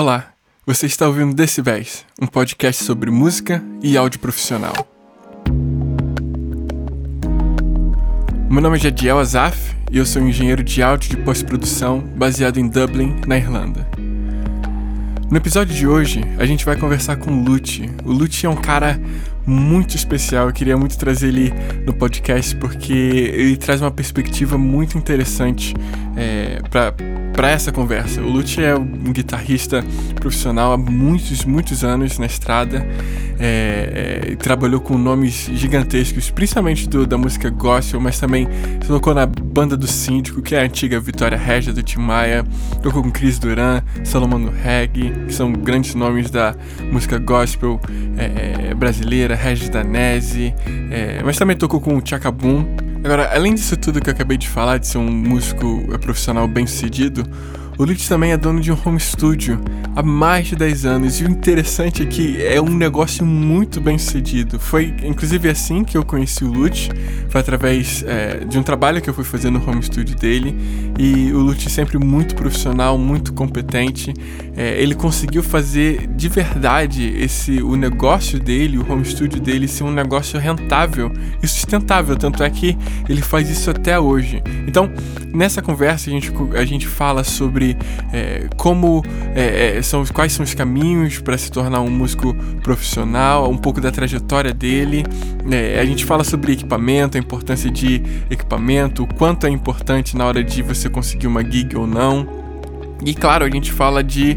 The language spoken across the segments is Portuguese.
Olá, você está ouvindo Decibéis, um podcast sobre música e áudio profissional. Meu nome é Jadiel Azaf e eu sou engenheiro de áudio de pós-produção baseado em Dublin, na Irlanda. No episódio de hoje, a gente vai conversar com o Lute. O Lute é um cara muito especial, eu queria muito trazer ele no podcast porque ele traz uma perspectiva muito interessante é, para essa conversa. O Lute é um guitarrista profissional há muitos, muitos anos na estrada. É, é, trabalhou com nomes gigantescos, principalmente do, da música gospel, mas também tocou na banda do Síndico, que é a antiga Vitória Regia do Tim Maia, tocou com Chris Duran, Salomão do Reggae, que são grandes nomes da música gospel é, é brasileira, Regis Danese, é, mas também tocou com o Chacabum, Agora, além disso tudo que eu acabei de falar, de ser um músico eh, profissional bem sucedido, o Lute também é dono de um home studio há mais de 10 anos e o interessante é que é um negócio muito bem sucedido. Foi inclusive assim que eu conheci o Lute, foi através é, de um trabalho que eu fui fazer no home studio dele e o Lute sempre muito profissional, muito competente. É, ele conseguiu fazer de verdade esse o negócio dele, o home studio dele ser um negócio rentável e sustentável, tanto é que ele faz isso até hoje. Então, nessa conversa a gente, a gente fala sobre é, como é, é, são quais são os caminhos para se tornar um músico profissional, um pouco da trajetória dele. É, a gente fala sobre equipamento, a importância de equipamento, o quanto é importante na hora de você conseguir uma gig ou não. E claro, a gente fala de,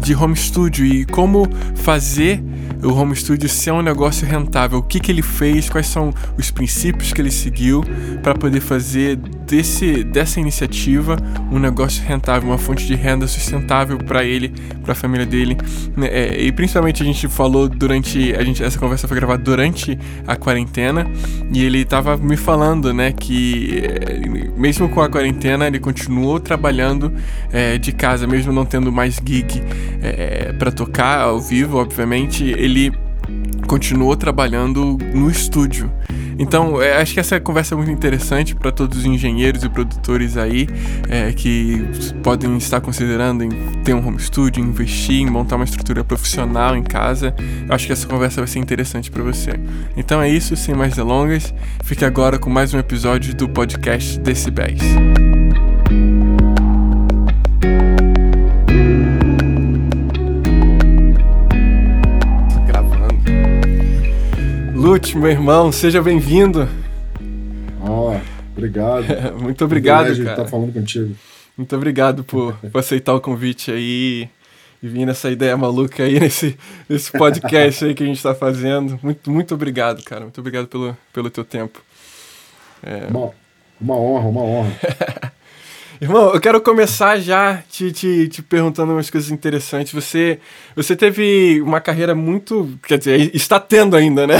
de home studio e como fazer o home studio ser um negócio rentável. O que, que ele fez, quais são os princípios que ele seguiu para poder fazer desse, dessa iniciativa um negócio rentável, uma fonte de renda sustentável para ele, para a família dele. Né, é, e principalmente a gente falou durante. A gente, essa conversa foi gravada durante a quarentena e ele estava me falando né, que é, mesmo com a quarentena ele continuou trabalhando é, de casa, mesmo não tendo mais gig é, para tocar ao vivo, obviamente. Ele continuou trabalhando no estúdio. Então, é, acho que essa conversa é muito interessante para todos os engenheiros e produtores aí é, que podem estar considerando em ter um home studio, investir, em montar uma estrutura profissional em casa. Eu acho que essa conversa vai ser interessante para você. Então é isso, sem mais delongas. Fique agora com mais um episódio do podcast Decibéis. Lute, meu irmão, seja bem-vindo. Oh, obrigado. Muito obrigado, cara. estar tá falando contigo. Muito obrigado por, por aceitar o convite aí e vir nessa ideia maluca aí nesse, nesse podcast aí que a gente está fazendo. Muito, muito obrigado, cara. Muito obrigado pelo, pelo teu tempo. É... Uma, uma honra, uma honra. Irmão, eu quero começar já te, te, te, perguntando umas coisas interessantes. Você, você teve uma carreira muito. Quer dizer, está tendo ainda, né?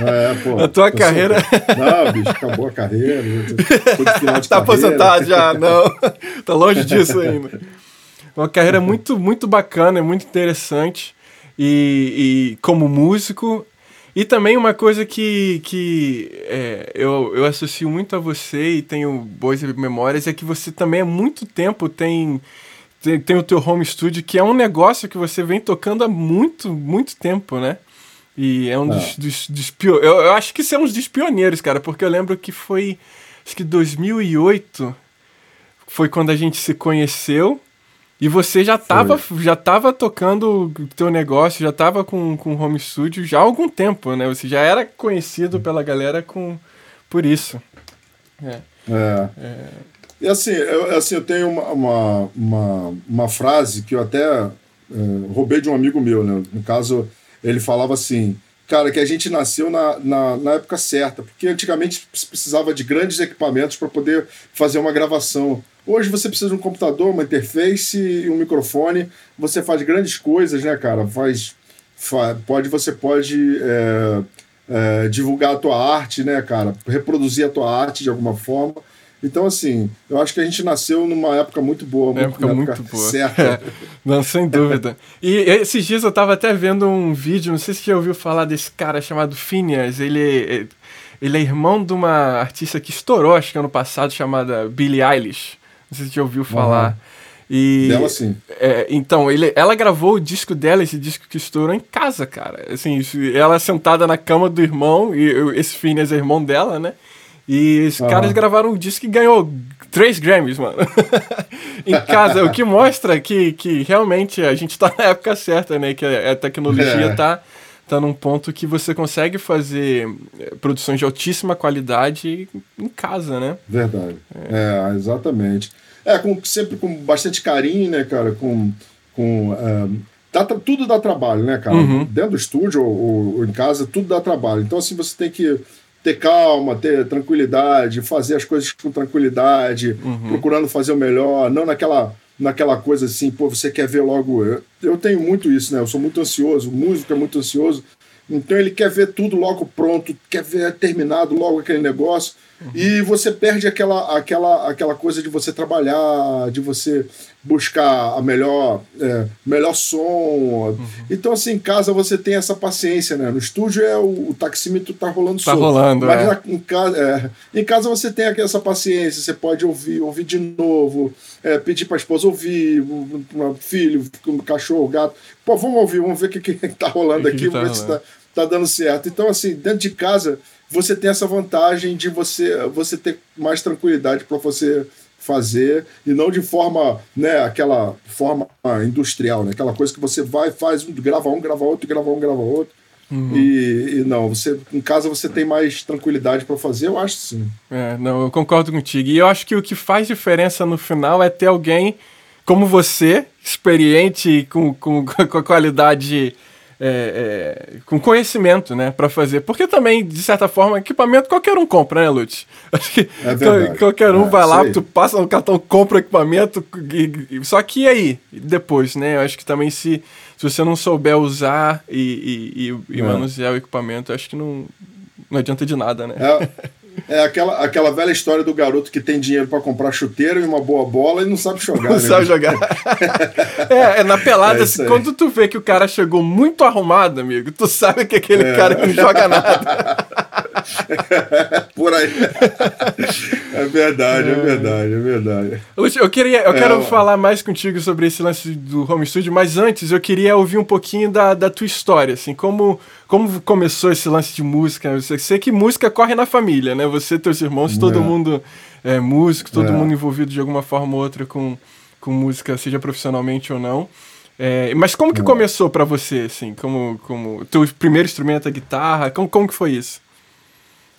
É, pô. A tua carreira. Não, bicho, acabou a carreira. Está aposentado já, não. Tá longe disso ainda. Uma carreira muito, muito bacana, muito interessante. E, e como músico e também uma coisa que, que é, eu, eu associo muito a você e tenho boas memórias é que você também há muito tempo tem, tem, tem o teu home studio, que é um negócio que você vem tocando há muito, muito tempo, né? E é um dos, dos, dos eu, eu acho que você é um dos pioneiros, cara, porque eu lembro que foi, acho que 2008 foi quando a gente se conheceu. E você já estava já tava tocando o teu negócio, já estava com, com home studio já há algum tempo, né? Você já era conhecido pela galera com, por isso. É. é. é. E assim eu, assim, eu tenho uma, uma, uma, uma frase que eu até é, roubei de um amigo meu, né? No caso, ele falava assim, cara, que a gente nasceu na, na, na época certa, porque antigamente precisava de grandes equipamentos para poder fazer uma gravação. Hoje você precisa de um computador, uma interface e um microfone. Você faz grandes coisas, né, cara? Faz, faz pode, você pode é, é, divulgar a tua arte, né, cara? Reproduzir a tua arte de alguma forma. Então, assim, eu acho que a gente nasceu numa época muito boa. Uma época, época muito boa. Certa. não, sem dúvida. E esses dias eu tava até vendo um vídeo, não sei se você já ouviu falar desse cara chamado Phineas. Ele, ele é irmão de uma artista que estourou, acho que ano passado, chamada Billie Eilish. Não sei se você já ouviu falar. Uhum. E, dela sim. É, então, ele, ela gravou o disco dela, esse disco que estourou em casa, cara. Assim, ela sentada na cama do irmão, e esse Phineas é irmão dela, né? E os uhum. caras gravaram um disco que ganhou três Grammys, mano. em casa, o que mostra que, que realmente a gente tá na época certa, né? Que a, a tecnologia é. tá, tá num ponto que você consegue fazer eh, produções de altíssima qualidade em casa, né? Verdade. É, é exatamente. É, com, sempre com bastante carinho, né, cara? Com. com dá, tudo dá trabalho, né, cara? Uhum. Dentro do estúdio ou, ou, em casa, tudo dá trabalho. Então, assim, você tem que ter calma, ter tranquilidade, fazer as coisas com tranquilidade, uhum. procurando fazer o melhor, não naquela naquela coisa assim, pô, você quer ver logo. Eu, eu tenho muito isso, né? Eu sou muito ansioso, o músico é muito ansioso. Então ele quer ver tudo logo pronto, quer ver terminado logo aquele negócio. Uhum. E você perde aquela, aquela, aquela coisa de você trabalhar, de você buscar a melhor, é, melhor som. Uhum. Então, assim, em casa você tem essa paciência, né? No estúdio é o, o taxímetro tá rolando tá rolando, Mas é. na, em, casa, é, em casa você tem essa paciência, você pode ouvir, ouvir de novo, é, pedir para a esposa ouvir, filho, o cachorro, gato. Pô, vamos ouvir, vamos ver o que, que tá rolando aqui, vamos tá ver se tá, tá dando certo. Então, assim, dentro de casa você tem essa vantagem de você, você ter mais tranquilidade para você fazer e não de forma, né, aquela forma industrial, né, aquela coisa que você vai, faz, grava um, grava outro, grava um, grava outro. Uhum. E, e, não, você em casa você tem mais tranquilidade para fazer, eu acho sim. É, não, eu concordo contigo. E eu acho que o que faz diferença no final é ter alguém como você, experiente com, com, com a qualidade é, é, com conhecimento, né, para fazer. Porque também, de certa forma, equipamento qualquer um compra, né? Acho que é qualquer um é, vai lá, tu passa no cartão, compra o equipamento, e, e, só que e aí? Depois, né? Eu acho que também se, se você não souber usar e, e, é. manusear o equipamento, acho que não, não adianta de nada, né? É, aquela, aquela velha história do garoto que tem dinheiro para comprar chuteiro e uma boa bola e não sabe jogar. Não né? sabe jogar. é, é, na pelada, é assim, quando tu vê que o cara chegou muito arrumado, amigo, tu sabe que aquele é. cara não joga nada. Por aí. É verdade, é, é verdade, é verdade. Eu, queria, eu quero é, falar mais contigo sobre esse lance do home studio, mas antes eu queria ouvir um pouquinho da, da tua história, assim, como, como começou esse lance de música. Eu sei que música corre na família, né? Você, teus irmãos, todo é. mundo é músico, todo é. mundo envolvido de alguma forma ou outra com, com música, seja profissionalmente ou não. É, mas como que começou para você, assim? Como, como teu primeiro instrumento, a guitarra? Como, como que foi isso?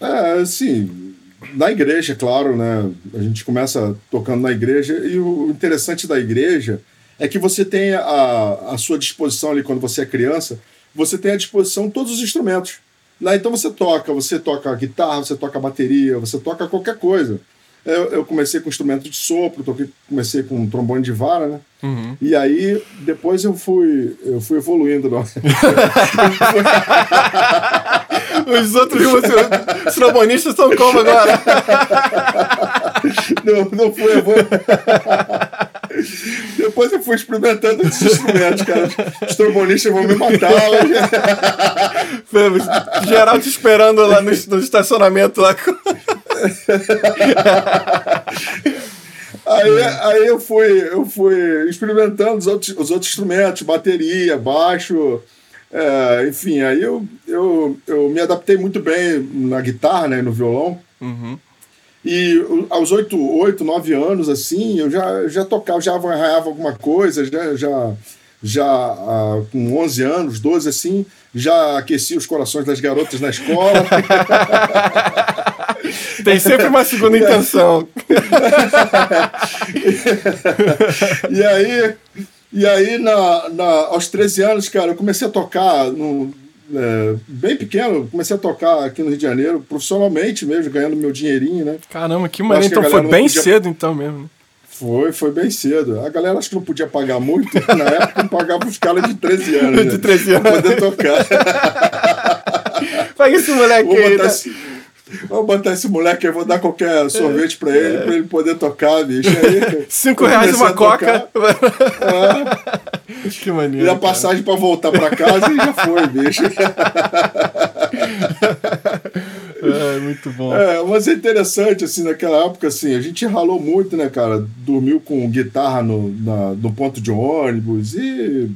É, assim, na igreja, claro, né? A gente começa tocando na igreja e o interessante da igreja é que você tem a, a sua disposição ali quando você é criança, você tem à disposição todos os instrumentos. Lá então você toca, você toca guitarra, você toca bateria, você toca qualquer coisa. Eu, eu, comecei com instrumento de sopro, toquei, comecei com um trombone de vara, né? Uhum. E aí, depois eu fui, eu fui evoluindo. Não? Os outros os trombonistas estão como agora? não, não fui evoluindo. Depois eu fui experimentando esses instrumentos, cara. Os trombonistas vão me matar. Geral te esperando lá no, no estacionamento lá. Aí, aí eu fui, eu fui experimentando os outros, os outros instrumentos, bateria, baixo, é, enfim, aí eu, eu, eu me adaptei muito bem na guitarra, né, no violão. Uhum. E aos oito, oito, nove anos, assim, eu já, já tocava, já arranhava alguma coisa, já, já, já ah, com 11 anos, 12, assim, já aquecia os corações das garotas na escola. Tem sempre uma segunda intenção. e aí, e aí na, na, aos 13 anos, cara, eu comecei a tocar no, é, bem pequeno, comecei a tocar aqui no Rio de Janeiro, profissionalmente mesmo, ganhando meu dinheirinho, né? Caramba, que maneiro. Então foi bem podia... cedo, então mesmo. Né? Foi, foi bem cedo. A galera acho que não podia pagar muito, na época pagava os caras de 13 anos. de 13 anos. Pra poder tocar. Paga esse moleque aí. Né? Vou botar esse moleque aí, vou dar qualquer sorvete pra ele, pra ele poder tocar, bicho. Aí, Cinco reais uma coca. É. Que maneiro. E a passagem cara. pra voltar pra casa e já foi, bicho. É, muito bom. É, mas é interessante, assim, naquela época, assim, a gente ralou muito, né, cara? Dormiu com guitarra no, na, no ponto de ônibus e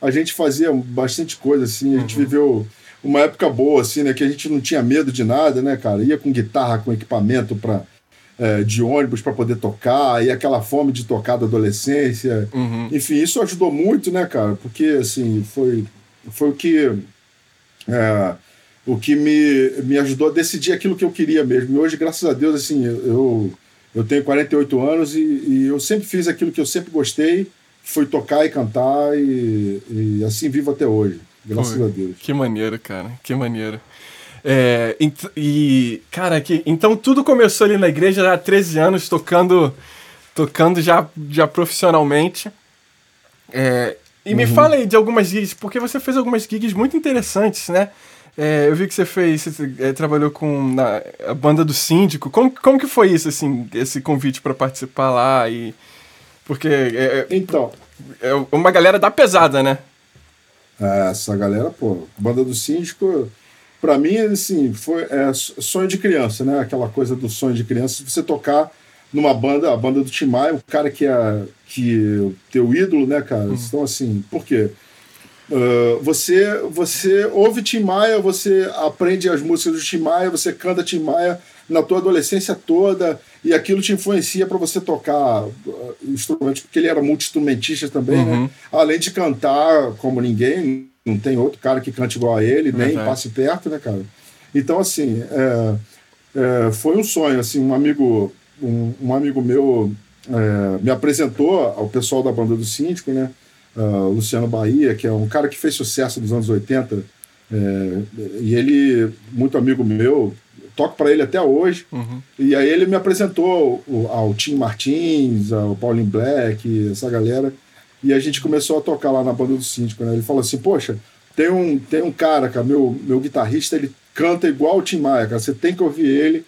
a gente fazia bastante coisa, assim. A gente uhum. viveu uma época boa, assim, né? Que a gente não tinha medo de nada, né, cara? Ia com guitarra, com equipamento para é, de ônibus para poder tocar, e aquela fome de tocar da adolescência. Uhum. Enfim, isso ajudou muito, né, cara? Porque, assim, foi, foi o que. É, o que me, me ajudou a decidir aquilo que eu queria mesmo. E hoje, graças a Deus, assim, eu, eu tenho 48 anos e, e eu sempre fiz aquilo que eu sempre gostei, que foi tocar e cantar, e, e assim vivo até hoje. Graças Pô, a Deus. Que maneiro, cara. Que maneiro. É, e, cara, que, então tudo começou ali na igreja há 13 anos, tocando tocando já, já profissionalmente. É, e uhum. me fala aí de algumas gigs, porque você fez algumas gigs muito interessantes, né? É, eu vi que você fez, você é, trabalhou com na, a banda do síndico. Como, como que foi isso, assim, esse convite para participar lá? E, porque é, é, então é uma galera da pesada, né? É, essa galera, pô, banda do síndico, para mim, assim, foi é, sonho de criança, né? Aquela coisa do sonho de criança, você tocar numa banda, a banda do Tim Maia, o cara que é que teu ídolo, né, cara? Uhum. Então, assim, por quê? Uh, você, você ouve Tim Maia, você aprende as músicas do Tim Maia, você canta Tim Maia na tua adolescência toda e aquilo te influencia para você tocar uh, instrumentos, porque ele era multi-instrumentista também, né? uhum. né? Além de cantar como ninguém, não tem outro cara que cante igual a ele, nem uhum. passe perto, né, cara? Então, assim, é, é, foi um sonho, assim, um amigo, um, um amigo meu é, me apresentou ao pessoal da banda do Síndico, né? uh, Luciano Bahia, que é um cara que fez sucesso nos anos 80, é, e ele, muito amigo meu, toco para ele até hoje. Uhum. E aí ele me apresentou ao Tim Martins, ao Paulinho Black, essa galera. E a gente começou a tocar lá na banda do Síndico, né? Ele falou assim, poxa, tem um, tem um cara, cara, meu, meu guitarrista, ele canta igual o Tim Maia, cara, você tem que ouvir ele.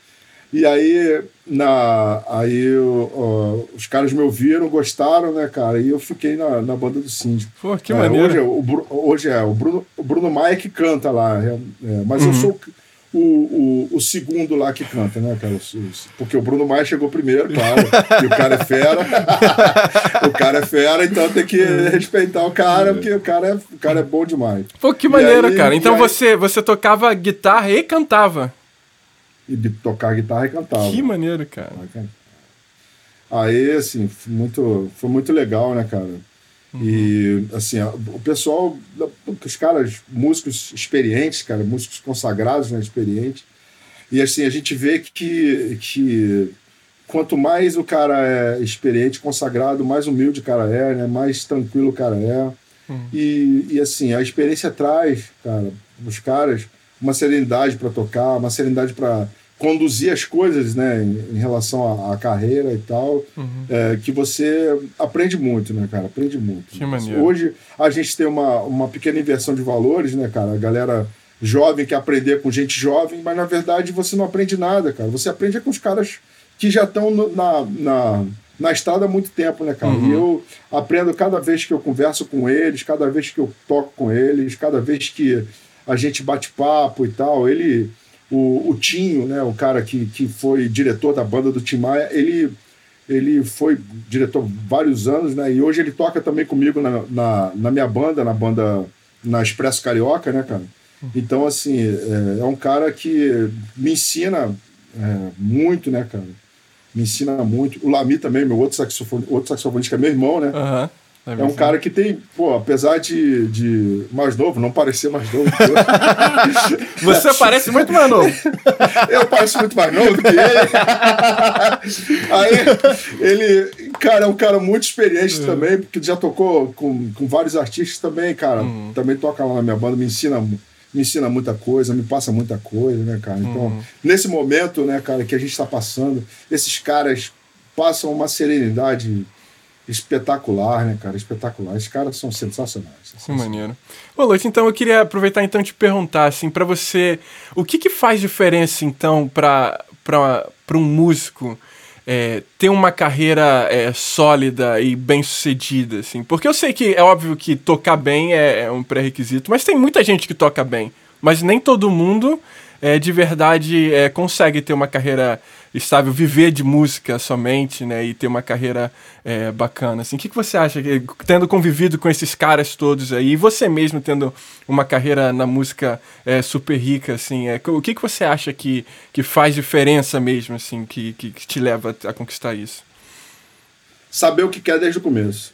E aí, na, aí uh, os caras me ouviram, gostaram, né, cara? E eu fiquei na, na banda do Síndico. Pô, que é, maneiro. Hoje, o, hoje é o Bruno, o Bruno Maia que canta lá, é, é, mas uhum. eu sou o, o, o, segundo lá que canta, né, cara? Porque o Bruno Maia chegou primeiro, claro. e o cara é fera. o cara é fera, então tem que respeitar o cara, porque o cara é, o cara é bom demais. Pô, que maneiro, aí, cara. Então aí... você, você tocava guitarra e cantava e de tocar guitarra e cantar. Que maneiro, cara. Aí, assim, foi muito, foi muito legal, né, cara? Uhum. E, assim, o pessoal, os caras, músicos experientes, cara, músicos consagrados, né, experientes. E, assim, a gente vê que, que quanto mais o cara é experiente, consagrado, mais humilde o cara é, né, mais tranquilo o cara é. Uhum. E, e, assim, a experiência traz, cara, os caras uma serenidade para tocar, uma serenidade para conduzir as coisas, né, em, em relação à, à, carreira e tal, uhum. é, que você aprende muito, né, cara? Aprende muito. Que maneiro. Hoje a gente tem uma, uma pequena inversão de valores, né, cara? A galera jovem quer aprender com gente jovem, mas na verdade você não aprende nada, cara. Você aprende com os caras que já estão na, na, na estrada há muito tempo, né, cara? Uhum. E eu aprendo cada vez que eu converso com eles, cada vez que eu toco com eles, cada vez que a gente bate papo e tal. Ele, o, o Tinho, né, o cara que, que foi diretor da banda do Tim Maia, ele, ele foi diretor vários anos, né? E hoje ele toca também comigo na, na, na minha banda, na banda na Expresso Carioca, né, cara? Então, assim, é, é um cara que me ensina é, muito, né, cara? Me ensina muito. O Lami também, meu outro saxofone, outro saxofonista, que é meu irmão, né? Uhum. É, é um cara que tem, pô, apesar de, de mais novo, não parecer mais novo. Você parece muito mais novo. Eu pareço muito mais novo do que ele. Aí, ele, cara, é um cara muito experiente uhum. também, porque já tocou com, com vários artistas também, cara. Uhum. Também toca lá na minha banda, me ensina, me ensina muita coisa, me passa muita coisa, né, cara? Então, uhum. nesse momento, né, cara, que a gente está passando, esses caras passam uma serenidade espetacular, né, cara? Espetacular. Esses caras são sensacionais. Que maneiro. Ô, Lute, então eu queria aproveitar então te perguntar, assim, para você, o que que faz diferença, então, para um músico é, ter uma carreira é, sólida e bem sucedida, assim? Porque eu sei que é óbvio que tocar bem é, é um pré-requisito, mas tem muita gente que toca bem, mas nem todo mundo é, de verdade é, consegue ter uma carreira estável, viver de música somente, né? E ter uma carreira é, bacana. Assim, o que, que você acha, tendo convivido com esses caras todos aí, e você mesmo tendo uma carreira na música é, super rica, assim, é, o que, que você acha que, que faz diferença mesmo, assim, que, que, que te leva a conquistar isso? Saber o que quer desde o começo.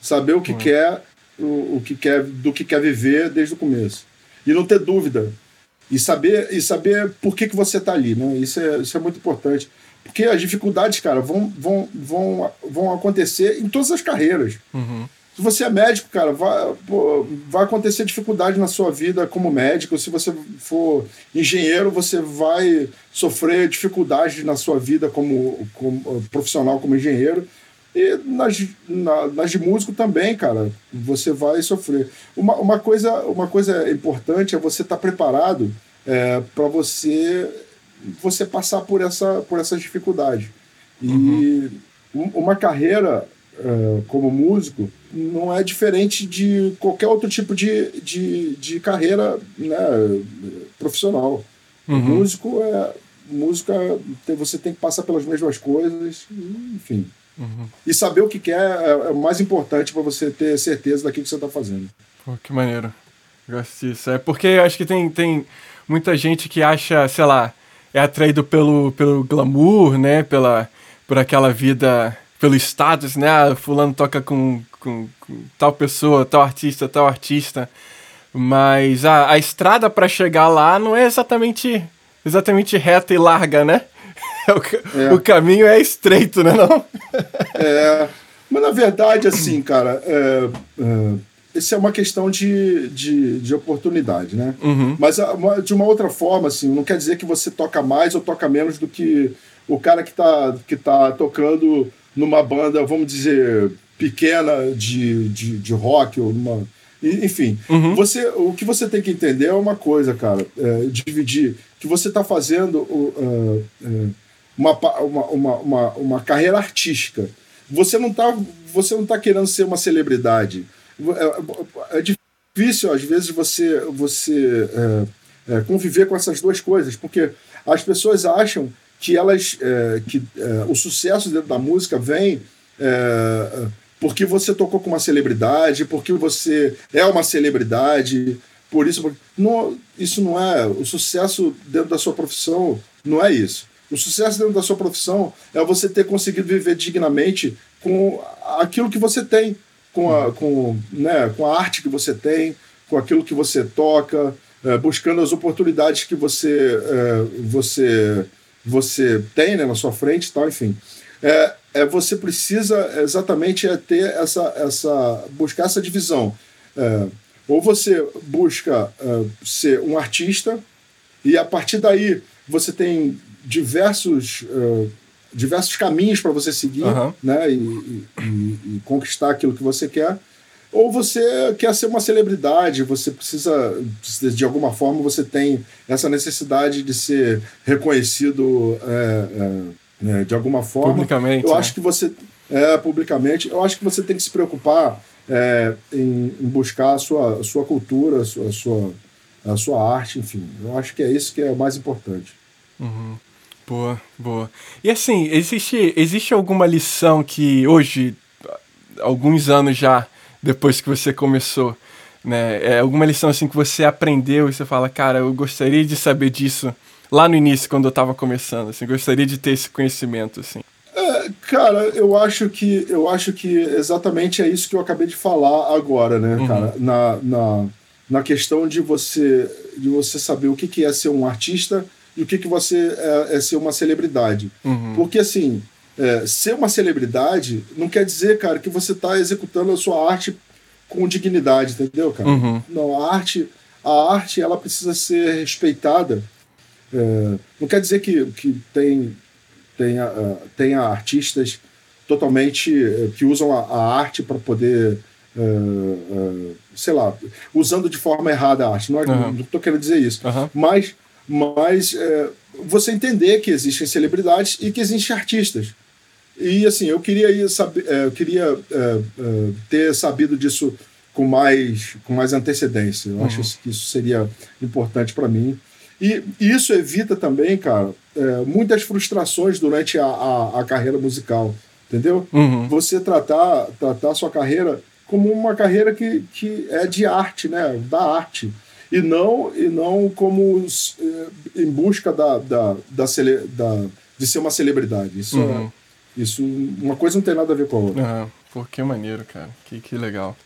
Saber o que uhum. quer, o, o que quer, do que quer viver desde o começo. E não ter dúvida e saber, e saber por que, que você está ali, né? Isso é, isso é muito importante. Porque as dificuldades, cara, vão, vão, vão, vão acontecer em todas as carreiras. Uhum. Se você é médico, cara, vai, pô, vai acontecer dificuldade na sua vida como médico. Se você for engenheiro, você vai sofrer dificuldade na sua vida como, como profissional, como engenheiro. E nas, na, nas de músico também, cara, você vai sofrer. Uma, uma, coisa, uma coisa importante é você estar tá preparado é, para você você passar por essa por essas dificuldades. E uhum. uma carreira é, como músico não é diferente de qualquer outro tipo de, de, de carreira né, profissional. Uhum. Músico é música você tem que passar pelas mesmas coisas, enfim. Uhum. E saber o que quer é, é o mais importante para você ter certeza daquilo que você está fazendo. Pô, que maneiro. Gosto disso. É porque acho que tem, tem muita gente que acha, sei lá, é atraído pelo, pelo glamour, né? Pela, por aquela vida, pelo status, né? Ah, fulano toca com, com, com, tal pessoa, tal artista, tal artista. Mas a, a estrada para chegar lá não é exatamente, exatamente reta e larga, né? o, é. o caminho é estreito, né? Não? é, mas na verdade, assim, cara, é, é, isso é uma questão de, de, de oportunidade, né? Uhum. Mas de uma outra forma, assim, não quer dizer que você toca mais ou toca menos do que o cara que tá, que tá tocando numa banda, vamos dizer, pequena de, de, de rock ou numa. Enfim, uhum. você, o que você tem que entender é uma coisa, cara, é, dividir que você está fazendo uh, uh, uma, uma, uma, uma carreira artística. Você não está você não tá querendo ser uma celebridade. É, é difícil, às vezes, você, você é, é, conviver com essas duas coisas, porque as pessoas acham que elas é, que é, o sucesso dentro da música vem é, porque você tocou com uma celebridade, porque você é uma celebridade, por isso. Não, isso não é. O sucesso dentro da sua profissão não é isso. O sucesso dentro da sua profissão é você ter conseguido viver dignamente com aquilo que você tem, com a, com, né, com a arte que você tem, com aquilo que você toca, é, buscando as oportunidades que você, é, você, você tem né, na sua frente tal, enfim. É, é, você precisa exatamente é ter essa, essa buscar essa divisão. É, ou você busca é, ser um artista e a partir daí você tem diversos, uh, diversos caminhos para você seguir uhum. né, e, e, e, conquistar aquilo que você quer. Ou você quer ser uma celebridade, você precisa, de alguma forma, você tem essa necessidade de ser reconhecido é, é, de alguma forma. Publicamente. Eu né? acho que você. É, publicamente. Eu acho que você tem que se preocupar é, em, em, buscar a sua, a sua cultura, a sua, a sua, a sua arte, enfim. Eu acho que é isso que é o mais importante. Uhum. Boa, boa. E assim, existe, existe alguma lição que hoje, alguns anos já depois que você começou, né? É alguma lição assim que você aprendeu e você fala, cara, eu gostaria de saber disso lá no início, quando eu estava começando, assim, gostaria de ter esse conhecimento, assim. É, cara, eu acho que eu acho que exatamente é isso que eu acabei de falar agora, né, uhum. cara? Na, na, na questão de você de você saber o que, que é ser um artista e o que, que você é, é ser uma celebridade. Uhum. Porque, assim, é, ser uma celebridade não quer dizer, cara, que você está executando a sua arte com dignidade, entendeu, cara? Uhum. Não, a arte, a arte, ela precisa ser respeitada. É, não quer dizer que, que tem, tenha, uh, tenha artistas totalmente uh, que usam a, a arte para poder uh, sei lá, usando de forma errada a arte. Não, é, uhum. estou querendo dizer isso. Uhum. Mas mas é, você entender que existem celebridades e que existem artistas. E assim, eu queria, saber, é, eu queria é, é, ter sabido disso com mais, com mais antecedência. Eu uhum. acho que isso seria importante para mim. E isso evita também, cara, é, muitas frustrações durante a, a, a carreira musical, entendeu? Uhum. Você tratar, tratar a sua carreira como uma carreira que, que é de arte, né? Da arte. E não, e não como é, em busca da, da, da, cele, da, de ser uma celebridade. Isso, é, Uhum. isso, uma coisa não tem nada a ver com a outra. Pô, que maneiro, cara. Que, que legal.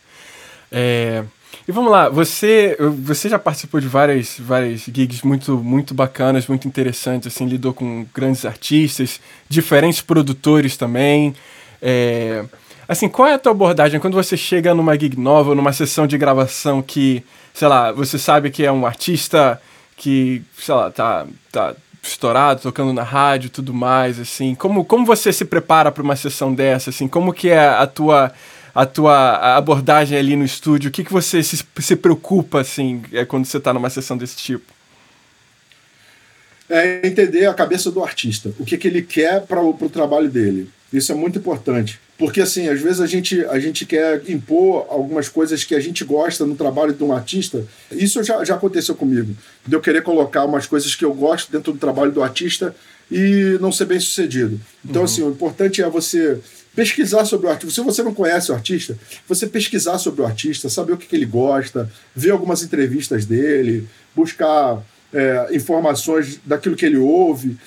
É, E vamos lá, você, você já participou de várias, várias gigs muito, muito bacanas, muito interessantes, assim, lidou com grandes artistas, diferentes produtores também. É, Assim, qual é a tua abordagem quando você chega numa gig nova, numa sessão de gravação que, sei lá, você sabe que é um artista que, sei lá, tá, tá estourado, tocando na rádio, tudo mais, assim. Como, como você se prepara para uma sessão dessa, assim? Como que é a tua a tua abordagem ali no estúdio? O que que você se, se preocupa assim, é quando você está numa sessão desse tipo? É entender a cabeça do artista, o que, que ele quer para o trabalho dele. Isso é muito importante. Porque, assim, às vezes a gente, a gente quer impor algumas coisas que a gente gosta no trabalho de um artista. Isso já, já aconteceu comigo. De eu querer colocar umas coisas que eu gosto dentro do trabalho do artista e não ser bem sucedido. Então, uhum. assim, o importante é você pesquisar sobre o artista. Se você não conhece o artista, você pesquisar sobre o artista, saber o que, que ele gosta, ver algumas entrevistas dele, buscar é, informações daquilo que ele ouve,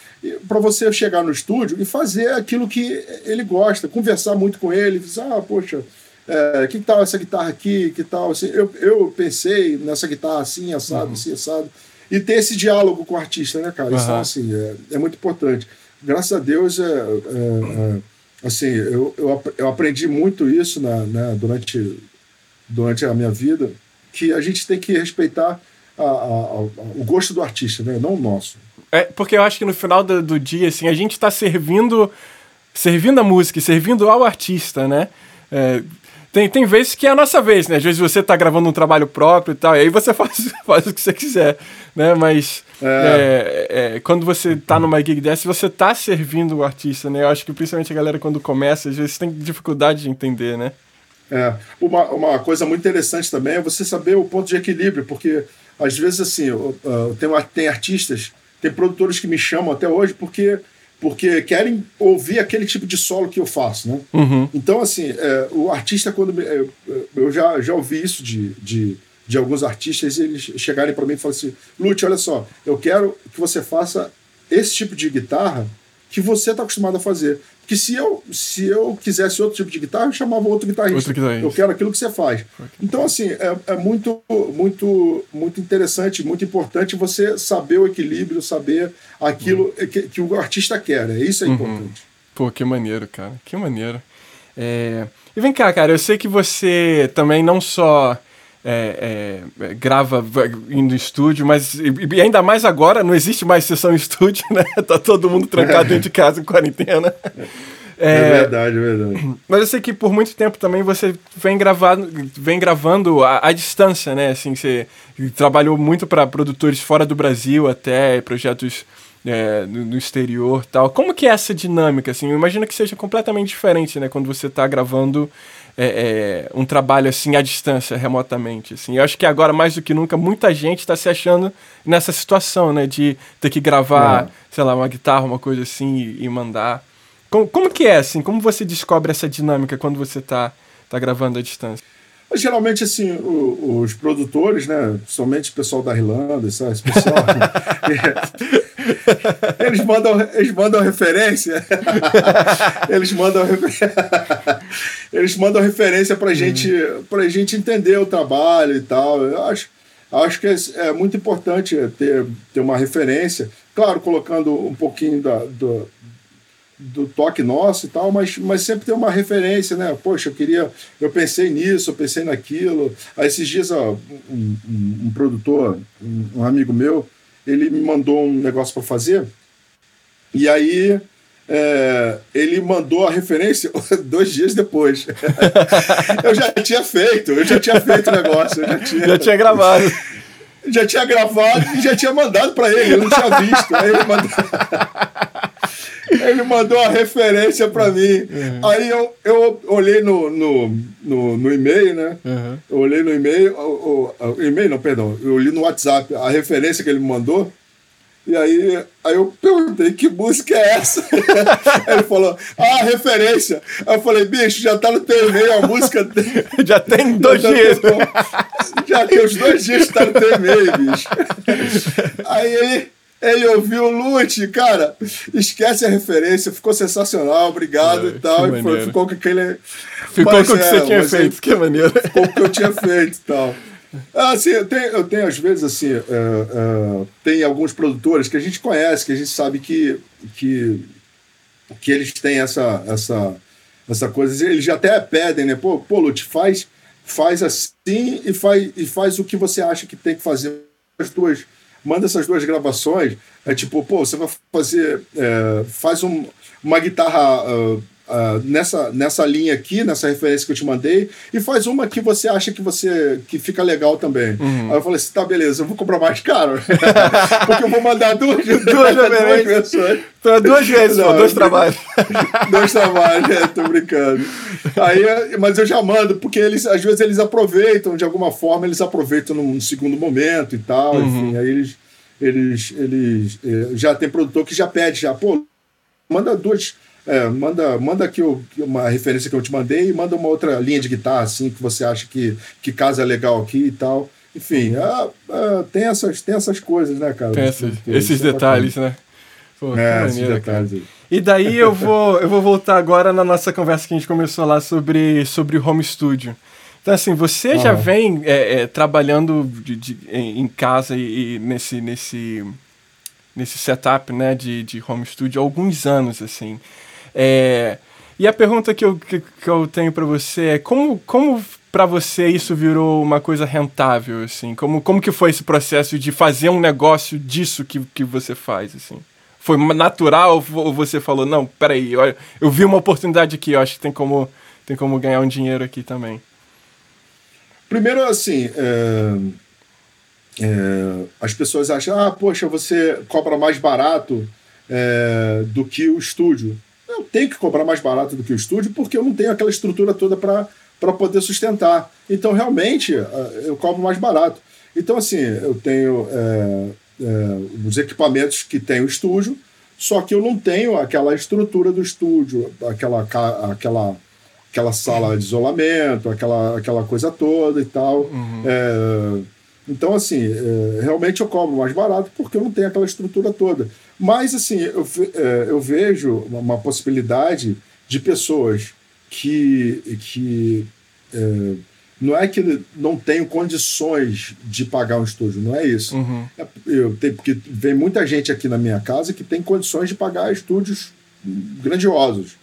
para você chegar no estúdio e fazer aquilo que ele gosta, conversar muito com ele, dizer, ah, poxa, é, que tal essa guitarra aqui, que tal assim, eu, eu pensei nessa guitarra assim, assado, uhum. assim, assado, e ter esse diálogo com o artista, né, cara? Uhum. Isso, assim, é, é, muito importante. Graças a Deus, é, é assim, eu, eu, eu, aprendi muito isso na, né, durante, durante a minha vida, que a gente tem que respeitar a, a, a, o gosto do artista, né? não o nosso. É, porque eu acho que no final do, do dia, assim, a gente está servindo, servindo a música, servindo ao artista, né? É, tem, tem vezes que é a nossa vez, né? Às vezes você está gravando um trabalho próprio e tal, e aí você faz, faz o que você quiser, né? Mas é. É, é, quando você está numa gig dessa, você está servindo o artista, né? Eu acho que principalmente a galera quando começa, às vezes tem dificuldade de entender, né? É, uma, uma coisa muito interessante também é você saber o ponto de equilíbrio, porque às vezes assim, uh, tem, tem artistas tem produtores que me chamam até hoje porque porque querem ouvir aquele tipo de solo que eu faço, né? Uhum. Então, assim, é, o artista, quando. Me, eu, eu já, já ouvi isso de, de, de alguns artistas, eles chegarem para mim e falarem assim: Lute, olha só, eu quero que você faça esse tipo de guitarra que você está acostumado a fazer. Porque se eu, se eu quisesse outro tipo de guitarra, eu chamava outro guitarrista. Outro guitarrista. Eu quero aquilo que você faz. Então, assim, é, é muito, muito, muito interessante, muito importante você saber o equilíbrio, saber aquilo uhum. que, que, o artista quer. Né? Isso é uhum. importante. Pô, que maneiro, cara. Que maneiro. É... E vem cá, cara, eu sei que você também não só é, é, grava no estúdio, mas e ainda mais agora, não existe mais sessão em estúdio, né? Tá todo mundo trancado dentro de casa em quarentena. É, é, verdade, é verdade. Mas eu sei que por muito tempo também você vem gravando, vem gravando à, à distância, né? Assim, você trabalhou muito para produtores fora do Brasil até, projetos é, no, no, exterior tal. Como que é essa dinâmica? Assim, eu imagino que seja completamente diferente, né? Quando você está gravando é, é, um trabalho assim à distância, remotamente. Assim. Eu acho que agora, mais do que nunca, muita gente está se achando nessa situação, né? De ter que gravar, sei lá, uma guitarra, uma coisa assim e, e mandar. Como, como que é, assim? Como você descobre essa dinâmica quando você está tá gravando à distância? Mas, geralmente, assim, o, os produtores, né, somente o pessoal da Irlanda, sabe, esse pessoal, eles, mandam, eles mandam referência, eles mandam, eles mandam referência para gente, a gente entender o trabalho e tal. Eu acho, acho que é, é muito importante ter, ter uma referência, claro, colocando um pouquinho da, do, do toque nosso e tal, mas, mas sempre tem uma referência, né? Poxa, eu queria, eu pensei nisso, eu pensei naquilo. Aí esses dias, ó, um, um, um produtor, um, um, amigo meu, ele me mandou um negócio para fazer, e aí é, ele mandou a referência dois dias depois. eu já tinha feito, eu já tinha feito o negócio, eu já tinha, já tinha gravado. Já tinha gravado e já tinha mandado para ele, eu não tinha visto. Aí ele mandou. Ele mandou a referência para mim. Uhum. Aí eu, eu olhei no, no, no, no e-mail, né? Uhum. Eu olhei no e-mail, o, o, o, e-mail não, perdão, eu li no WhatsApp a referência que ele me mandou. E aí, aí eu perguntei que música é essa? ele falou, ah, referência. Aí eu falei, bicho, já tá no teu e-mail a música. já tem dois já dias. já tem os dois dias que tá no teu e-mail, bicho. Aí ele, ele ouviu o Lute, cara, esquece a referência, ficou sensacional, obrigado é, e tal. E foi, ficou com aquele. Ficou mas, com o que é, você tinha feito, ele, que maneiro. Ficou com o que eu tinha feito e tal. Ah, assim, eu tenho, eu tenho às vezes assim, uh, uh, tem alguns produtores que a gente conhece, que a gente sabe que, que, que eles têm essa, essa, essa coisa, eles até pedem, né? Pô, pô Lute, faz, faz assim e faz, e faz o que você acha que tem que fazer as duas. Manda essas duas gravações. É tipo, pô, você vai fazer. É, faz um, uma guitarra. Uh, uh, nessa, nessa linha aqui, nessa referência que eu te mandei, e faz uma que você acha que você que fica legal também. Uhum. Aí eu falei assim: tá, beleza, eu vou comprar mais caro. Porque eu vou mandar duas, duas, duas versões. Então, duas vezes, Não, dois trabalhos. dois trabalhos, é, tô brincando. Aí, mas eu já mando, porque eles, às vezes eles aproveitam, de alguma forma, eles aproveitam num segundo momento e tal, uhum. enfim, aí eles, eles, eles eh, já tem produtor que já pede, já, pô, manda duas é, manda, manda aqui o, uma referência que eu te mandei e manda uma outra linha de guitarra, assim, que você acha que, que casa legal aqui e tal. Enfim, ah, ah, tem, essas, tem essas coisas, né, cara? Tem essas, esses é detalhes, né? Pô, é, esses detalhes. E daí eu vou, eu vou voltar agora na nossa conversa que a gente começou lá sobre, sobre home studio. Então, assim, você já vem é, é, trabalhando de, de, em casa e, e, nesse, nesse, nesse setup né, de, de home studio há alguns anos, assim. É, e a pergunta que eu, que, que eu tenho para você é como, como para você isso virou uma coisa rentável, assim? Como, como que foi esse processo de fazer um negócio disso que, que você faz, assim? Foi natural ou você falou, não, peraí, olha, eu vi uma oportunidade aqui, eu acho que tem como, tem como ganhar um dinheiro aqui também? Primeiro, assim, é, é, as pessoas acham, ah, poxa, você cobra mais barato é, do que o estúdio eu tenho que cobrar mais barato do que o estúdio porque eu não tenho aquela estrutura toda para poder sustentar. Então, realmente, eu cobro mais barato. Então, assim, eu tenho é, é, os equipamentos que tem o estúdio, só que eu não tenho aquela estrutura do estúdio, aquela, aquela, aquela sala de isolamento, aquela, aquela coisa toda e tal. Uhum. É, então, assim, realmente eu cobro mais barato porque eu não tenho aquela estrutura toda. Mas, assim, eu, é, eu vejo uma possibilidade de pessoas que, que é, não é que não tenham condições de pagar um estúdio, não é isso. Uhum. É, eu tenho, porque vem muita gente aqui na minha casa que tem condições de pagar estúdios grandiosos.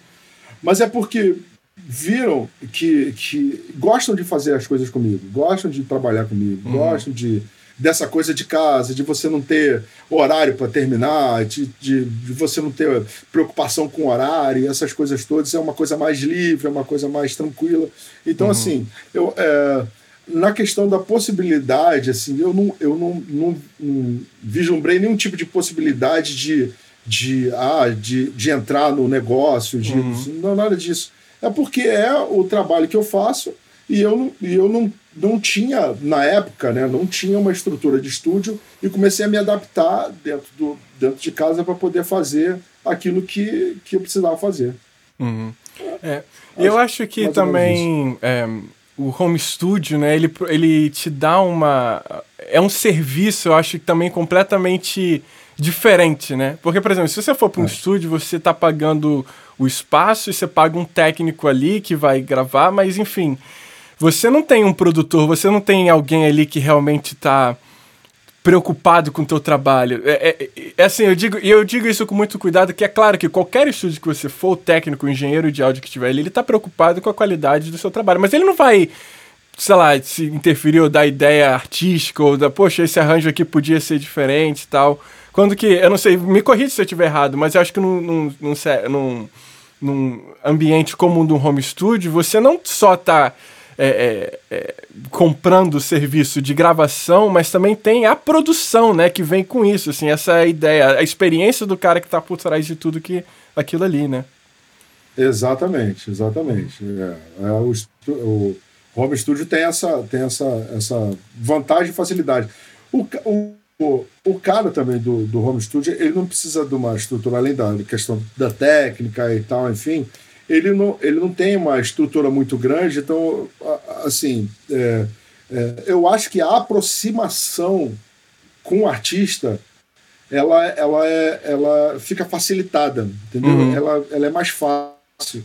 Mas é porque viram que, que gostam de fazer as coisas comigo, gostam de trabalhar comigo, uhum. gostam de dessa coisa de casa, de você não ter horário para terminar, de, de, de, você não ter preocupação com horário, essas coisas todas, é uma coisa mais livre, é uma coisa mais tranquila. Então, uhum. assim, eu, é, na questão da possibilidade, assim, eu não, eu não, não, não vislumbrei nenhum tipo de possibilidade de, de, ah, de, de entrar no negócio, de, uhum. não, nada disso. É porque é o trabalho que eu faço e eu, e eu não não tinha, na época, né, não tinha uma estrutura de estúdio e comecei a me adaptar dentro, do, dentro de casa para poder fazer aquilo que, que eu precisava fazer. Uhum. É. Eu acho que também é, o home studio, né, ele, ele te dá uma... É um serviço, eu acho que também completamente diferente, né? Porque, por exemplo, se você for para um é. estúdio, você está pagando o espaço e você paga um técnico ali que vai gravar, mas enfim você não tem um produtor, você não tem alguém ali que realmente está preocupado com o teu trabalho. É, é, é, assim, eu digo, e eu digo isso com muito cuidado, que é claro que qualquer estúdio que você for, o técnico, o engenheiro de áudio que tiver ali, ele está preocupado com a qualidade do seu trabalho, mas ele não vai, sei lá, se interferir ou dar ideia artística, ou da, poxa, esse arranjo aqui podia ser diferente e tal. Quando que, eu não sei, me corrija se eu estiver errado, mas eu acho que num, num, num, num, num ambiente comum de um home studio, você não só está é, é, é, comprando serviço de gravação, mas também tem a produção, né, que vem com isso, assim, essa ideia, a experiência do cara que está por trás de tudo que aquilo ali, né? Exatamente, exatamente. É, é o, o home studio tem essa, tem essa, essa vantagem e facilidade. O, o, o, o cara também do, do home studio, ele não precisa de uma estrutura, além da questão da técnica e tal, enfim, ele não, ele não tem uma estrutura muito grande, então, assim, é, é, eu acho que a aproximação com o artista ela, ela, é, ela fica facilitada, entendeu? Uhum. Ela, ela é mais fácil,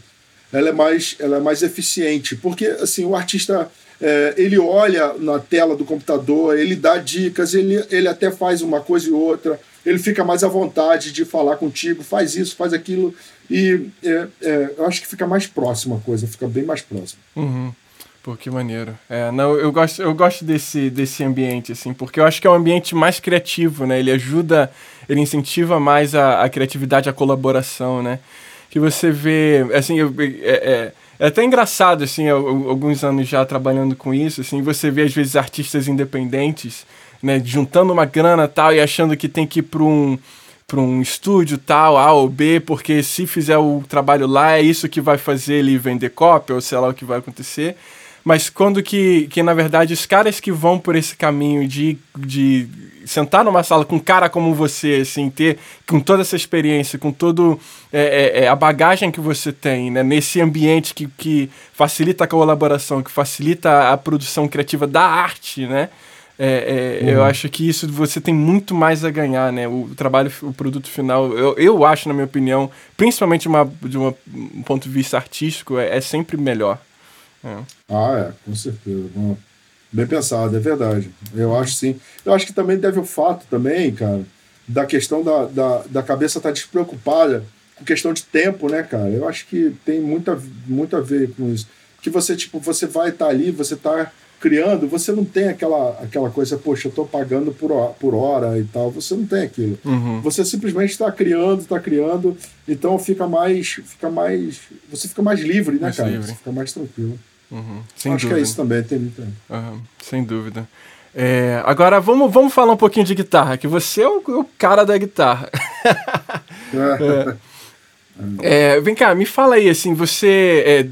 ela é mais, ela é mais eficiente, porque assim o artista é, ele olha na tela do computador, ele dá dicas, ele, ele até faz uma coisa e outra, ele fica mais à vontade de falar contigo, faz isso, faz aquilo, e é, é, eu acho que fica mais próxima a coisa, fica bem mais próxima. Uhum. Pô, que maneiro. É, não, eu gosto, eu gosto desse, desse ambiente, assim, porque eu acho que é um ambiente mais criativo, né? Ele ajuda, ele incentiva mais a, a criatividade, a colaboração, né? Que você vê, assim, eu, é, é, é até engraçado, assim, eu, alguns anos já trabalhando com isso, assim, você vê às vezes artistas independentes, né, juntando uma grana tal e achando que tem que ir para um para um estúdio tal, A ou B, porque se fizer o trabalho lá é isso que vai fazer ele vender cópia, ou sei lá o que vai acontecer. Mas quando que, que na verdade os caras que vão por esse caminho de, de sentar numa sala com um cara como você, assim, ter com toda essa experiência, com todo é, é, é, a bagagem que você tem, né, nesse ambiente que, que facilita a colaboração, que facilita a produção criativa da arte, né, é, é, uhum. Eu acho que isso você tem muito mais a ganhar, né? O trabalho, o produto final, eu, eu acho, na minha opinião, principalmente uma, de uma, um ponto de vista artístico, é, é sempre melhor. É. Ah, é, com certeza. Bem pensado, é verdade. Eu acho sim. Eu acho que também deve o fato também, cara, da questão da, da, da cabeça estar tá despreocupada com questão de tempo, né, cara? Eu acho que tem muita, muito a ver com isso. Que você, tipo, você vai estar tá ali, você está criando, você não tem aquela, aquela coisa, poxa, eu estou pagando por, por hora e tal. Você não tem aquilo. Uhum. Você simplesmente está criando, está criando, então fica mais. Fica mais. Você fica mais livre, né, mais cara? Livre. Você fica mais tranquilo. Uhum, Acho dúvida. que é isso também, tem muito. Uhum, sem dúvida. É, agora vamos, vamos falar um pouquinho de guitarra, que você é o, o cara da guitarra. é. é, vem cá, me fala aí, assim, você.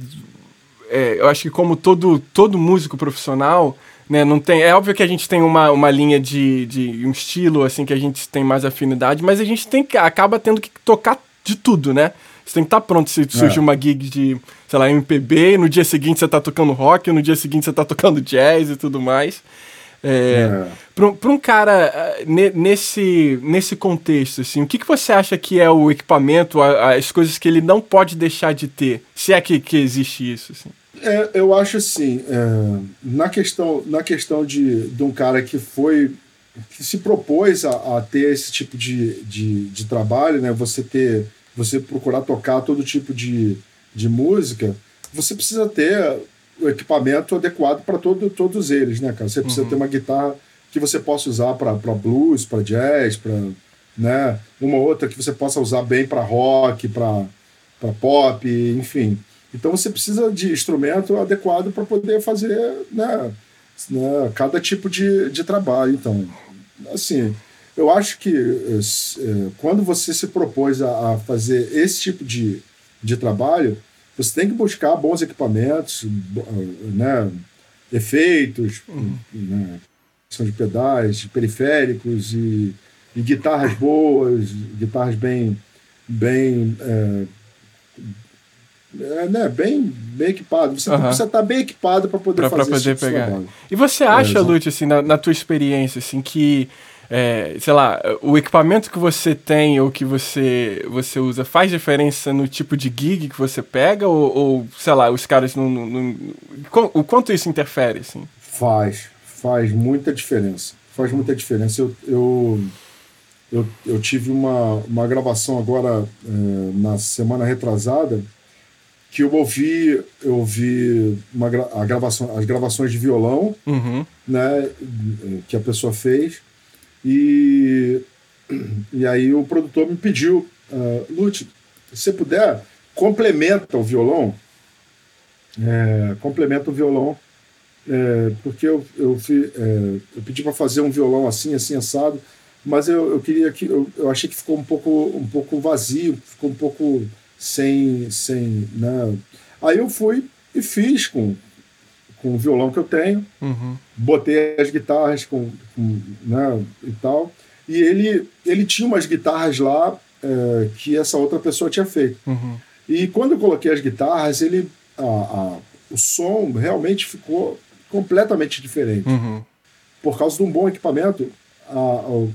É, eu acho que como todo, todo músico profissional, né, não tem, é óbvio que a gente tem uma, uma linha de, de um estilo assim que a gente tem mais afinidade, mas a gente tem que acaba tendo que tocar de tudo, né? Você tem que estar tá pronto se surge é. uma gig de, sei lá, MPB, no dia seguinte você está tocando rock, no dia seguinte você está tocando jazz e tudo mais. É, é. Para um cara eh, nesse, nesse contexto, assim, o que, que você acha que é o equipamento, as coisas que ele não pode deixar de ter? Se é que, que existe isso? Assim? É, eu acho assim, é, na questão, na questão de, de um cara que foi que se propôs a, a ter esse tipo de, de, de trabalho, né? Você ter você procurar tocar todo tipo de, de música, você precisa ter o equipamento adequado para todo, todos eles, né, cara? Você precisa uhum. ter uma guitarra que você possa usar para blues, para jazz, para né, uma outra que você possa usar bem para rock, para pop, enfim. Então você precisa de instrumento adequado para poder fazer né, né, cada tipo de, de trabalho. Então, assim, eu acho que é, quando você se propôs a, a, fazer esse tipo de, de trabalho, você tem que buscar bons equipamentos, né, efeitos, uhum. né, são de pedais, periféricos e, e, guitarras boas, guitarras bem, bem é, é, né, bem, bem equipado. Você uhum. precisa estar bem equipado para poder pra, fazer pra poder pegar. Trabalho. E você acha, é, Lute, assim, na, na tua experiência, assim, que é, sei lá, o equipamento que você tem ou que você, você usa faz diferença no tipo de gig que você pega? Ou, ou sei lá, os caras não, não, não, O quanto isso interfere, assim? Faz, faz muita diferença. Faz muita diferença. Eu, eu, eu, eu tive uma, uma gravação agora é, na semana retrasada que eu ouvi, eu ouvi uma, a gravação, as gravações de violão uhum. né, que a pessoa fez e, e aí o produtor me pediu, uh, Lute, se você puder, complementa o violão, é, complementa o violão, é, porque eu, eu, fi, é, eu pedi para fazer um violão assim, assim, assado, mas eu, eu queria que eu, eu achei que ficou um pouco, um pouco vazio, ficou um pouco sem, sem, né? Aí eu fui e fiz com, com o violão que eu tenho, uhum. botei as guitarras com, com, né, e tal. E ele, ele tinha umas guitarras lá é, que essa outra pessoa tinha feito. Uhum. E quando eu coloquei as guitarras, ele, a, a, o som realmente ficou completamente diferente. Uhum. Por causa de um bom equipamento, a, o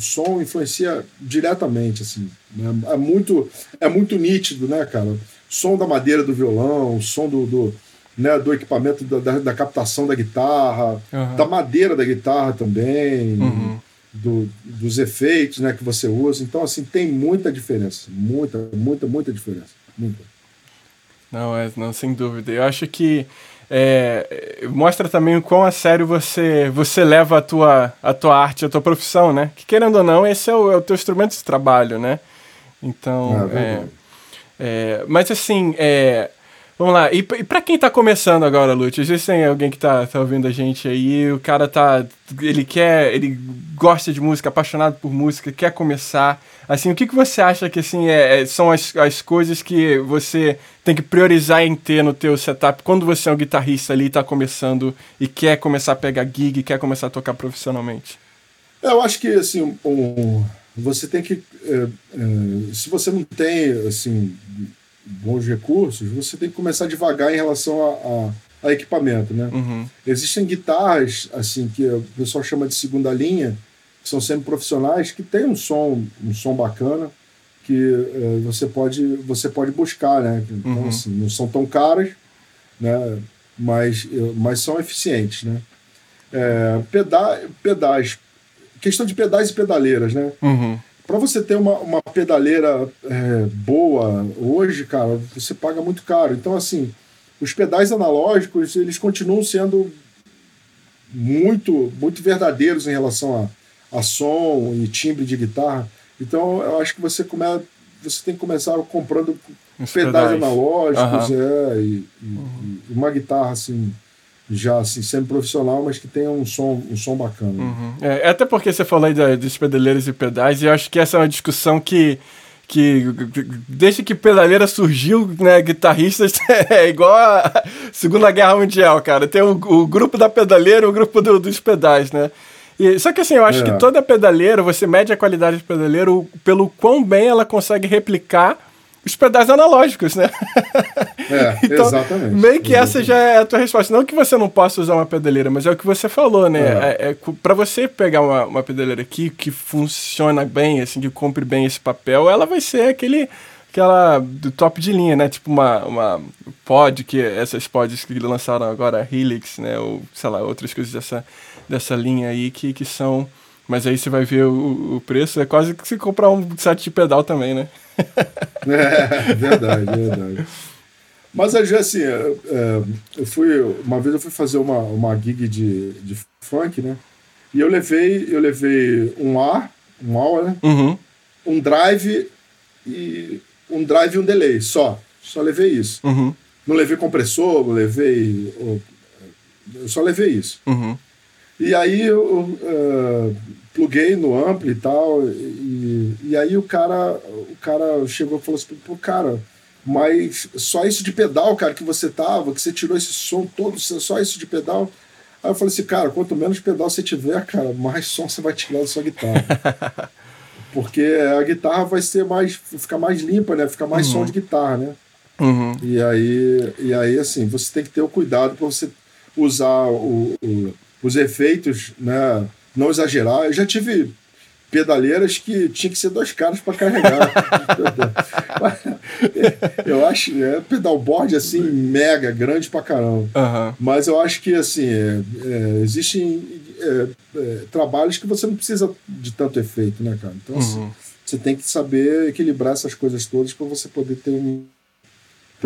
som influencia diretamente, assim. Né? É, muito, é muito nítido, né, cara? O som da madeira do violão, o som do, do, né, do equipamento da, da, da captação da guitarra, uhum. da madeira da guitarra também, uhum. do, dos efeitos né, que você usa. Então, assim, tem muita diferença. Muita, muita, muita diferença. Muita. Não, é, não, sem dúvida. Eu acho que é, mostra também o quão a sério você, você leva a tua, a tua arte, a tua profissão, né? Que querendo ou não, esse é o, é o teu instrumento de trabalho, né? Então, é, é, é mas assim, é, Vamos lá, e, e para quem tá começando agora, Lute, às vezes tem alguém que tá, tá ouvindo a gente aí, o cara tá. Ele quer. Ele gosta de música, apaixonado por música, quer começar. Assim, o que, que você acha que assim, é, é, são as, as coisas que você tem que priorizar em ter no teu setup quando você é um guitarrista ali e tá começando e quer começar a pegar gig, quer começar a tocar profissionalmente? Eu acho que assim, um, você tem que. É, é, se você não tem assim bons recursos, você tem que começar devagar em relação a, a, a equipamento, né? Uhum. Existem guitarras, assim, que o pessoal chama de segunda linha, que são semi-profissionais, que tem um som, um som bacana, que é, você, pode, você pode buscar, né? Então, uhum. assim, não são tão caras, né? Mas, mas são eficientes, né? É, peda pedais, questão de pedais e pedaleiras, né? Uhum. Para você ter uma, uma pedaleira é, boa hoje, cara, você paga muito caro. Então, assim, os pedais analógicos, eles continuam sendo muito, muito verdadeiros em relação a, a som e timbre de guitarra. Então, eu acho que você, come, você tem que começar comprando pedais, pedais, analógicos uhum. é, e, e, uhum. e uma guitarra, assim, já assim, sendo profissional, mas que tenha um som, um som bacana. Uhum. É, até porque você falou aí da, dos pedaleiros e pedais, e eu acho que essa é uma discussão que, que desde que pedaleira surgiu, né, guitarristas é igual a Segunda Guerra Mundial, cara. Tem o, o grupo da pedaleira e o grupo do, dos pedais, né? E, só que assim, eu acho é. que toda pedaleira, você mede a qualidade do pedaleiro pelo quão bem ela consegue replicar os pedais analógicos, né? É, então, exatamente. Meio que essa já é a tua resposta. Não que você não possa usar uma pedaleira, mas é o que você falou, né? É. É, é para você pegar uma, uma pedaleira aqui que funciona bem, assim, que cumpre bem esse papel, ela vai ser aquele aquela do top de linha, né? Tipo uma, uma pod, que essas pods que lançaram agora, a Helix, né? Ou, sei lá, outras coisas dessa, dessa linha aí que, que são... Mas aí você vai ver o, o preço, é quase que se comprar um set de pedal também, né? é, verdade, verdade. Mas assim, é, eu fui. Uma vez eu fui fazer uma, uma gig de, de funk, né? E eu levei, eu levei um A, um A, né? Uhum. Um drive e um drive e um delay, só. Só levei isso. Uhum. Não levei compressor, não levei. Eu só levei isso. Uhum. E aí eu uh, pluguei no ampli e tal, e, e aí o cara, o cara chegou e falou assim, pô, cara, mas só isso de pedal, cara, que você tava, que você tirou esse som todo, só isso de pedal. Aí eu falei assim, cara, quanto menos pedal você tiver, cara, mais som você vai tirar da sua guitarra. Porque a guitarra vai ser mais. ficar mais limpa, né? Ficar mais uhum. som de guitarra, né? Uhum. E aí, e aí, assim, você tem que ter o cuidado para você usar o, o os efeitos, né? Não exagerar. Eu já tive pedaleiras que tinha que ser dois caras para carregar. eu acho é pedalboard assim mega grande para caramba. Uhum. Mas eu acho que assim é, é, existem é, é, trabalhos que você não precisa de tanto efeito, né, cara? Então assim, uhum. você tem que saber equilibrar essas coisas todas para você poder ter um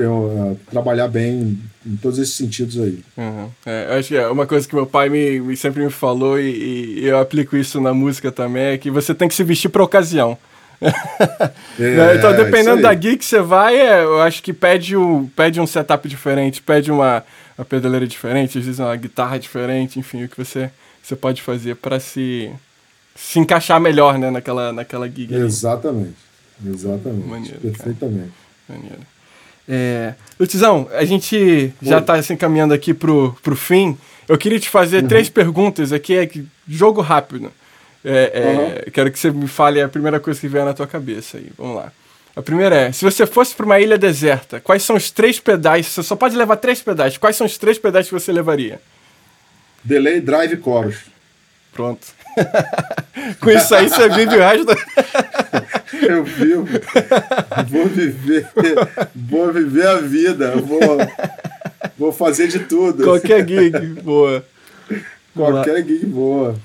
ter, uh, trabalhar bem em todos esses sentidos aí. Uhum. É, acho que é uma coisa que meu pai me, me sempre me falou e, e, eu aplico isso na música também é que você tem que se vestir para ocasião. É, então, dependendo da gig que você vai, é, eu acho que pede um, pede um setup diferente, pede uma, uma pedaleira diferente, às vezes uma guitarra diferente, enfim, o que você, você pode fazer para se, se encaixar melhor né, naquela, naquela gig. Exatamente. Exatamente. Maneiro, Perfeitamente. Maneiro. É... Lutizão, a gente já está se encaminhando aqui pro, pro fim. Eu queria te fazer uhum. três perguntas aqui, é jogo rápido. É, é, uhum. Quero que você me fale a primeira coisa que vier na tua cabeça aí. Vamos lá. A primeira é: se você fosse para uma ilha deserta, quais são os três pedais? Você só pode levar três pedais. Quais são os três pedais que você levaria? Delay, drive e chorus. Pronto. Com isso aí você vive o resto. Eu vivo. Vou viver. Vou viver a vida. Vou, vou fazer de tudo. Qualquer gig, boa. Qualquer gig, boa.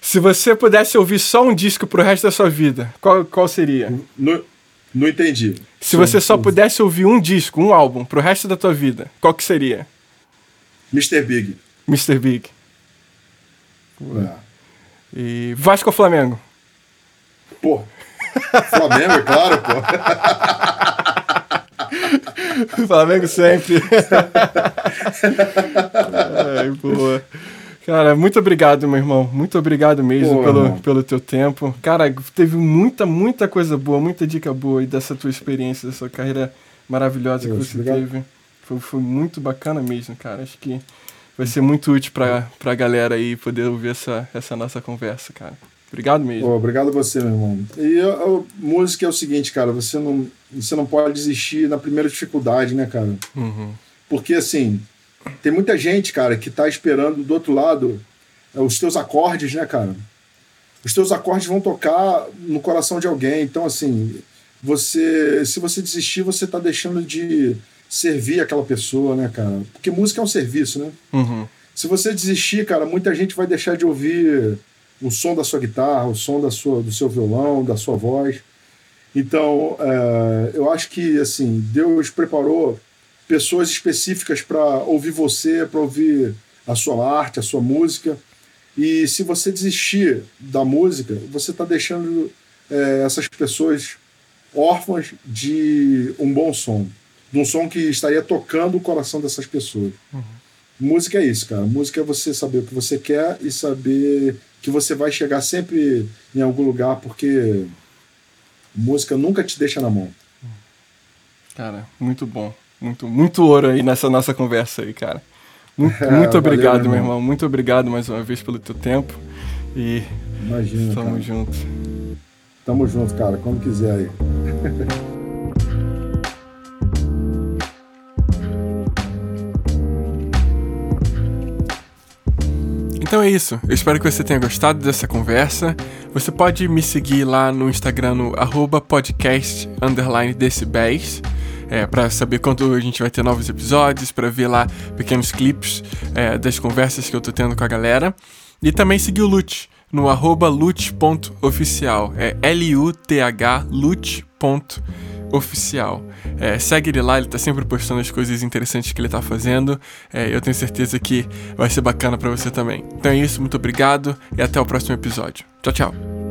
Se você pudesse ouvir só um disco pro resto da sua vida, qual, qual seria? Não, não entendi. Se você só pudesse ouvir um disco, um álbum pro resto da tua vida, qual que seria? Mr. Big. Mr. Big. É. E Vasco ou Flamengo? Pô. Flamengo, é claro, pô. Flamengo sempre. Ai, boa. Cara, muito obrigado, meu irmão. Muito obrigado mesmo Pô, pelo, pelo teu tempo. Cara, teve muita, muita coisa boa, muita dica boa aí dessa tua experiência, dessa carreira maravilhosa Deus, que você obrigado. teve. Foi, foi muito bacana mesmo, cara. Acho que vai ser muito útil pra, pra galera aí poder ouvir essa, essa nossa conversa, cara. Obrigado mesmo. Pô, obrigado a você, meu irmão. E a, a, música é o seguinte, cara, você não, você não pode desistir na primeira dificuldade, né, cara? Uhum. Porque, assim, tem muita gente, cara, que tá esperando do outro lado é, os teus acordes, né, cara? Os teus acordes vão tocar no coração de alguém. Então, assim, você, se você desistir, você tá deixando de servir aquela pessoa, né, cara? Porque música é um serviço, né? Uhum. Se você desistir, cara, muita gente vai deixar de ouvir o som da sua guitarra, o som da sua, do seu violão, da sua voz. Então, é, eu acho que, assim, Deus preparou pessoas específicas para ouvir você, para ouvir a sua arte, a sua música. E se você desistir da música, você está deixando é, essas pessoas órfãs de um bom som de um som que estaria tocando o coração dessas pessoas. Uhum. Música é isso, cara. Música é você saber o que você quer e saber que você vai chegar sempre em algum lugar, porque música nunca te deixa na mão. Cara, muito bom. Muito, muito ouro aí nessa nossa conversa aí, cara. Muito, é, muito obrigado, valeu, meu irmão. Muito obrigado mais uma vez pelo teu tempo. E Imagina, tamo cara. junto. Tamo junto, cara. Quando quiser aí. Então é isso. Eu espero que você tenha gostado dessa conversa. Você pode me seguir lá no Instagram no podcast decibéis. É, para saber quando a gente vai ter novos episódios, para ver lá pequenos clipes é, das conversas que eu tô tendo com a galera. E também seguir o Lute no arroba lute.oficial. É L-U-T-H lute.oficial oficial. É, segue ele lá, ele tá sempre postando as coisas interessantes que ele tá fazendo. É, eu tenho certeza que vai ser bacana para você também. Então é isso, muito obrigado e até o próximo episódio. Tchau, tchau.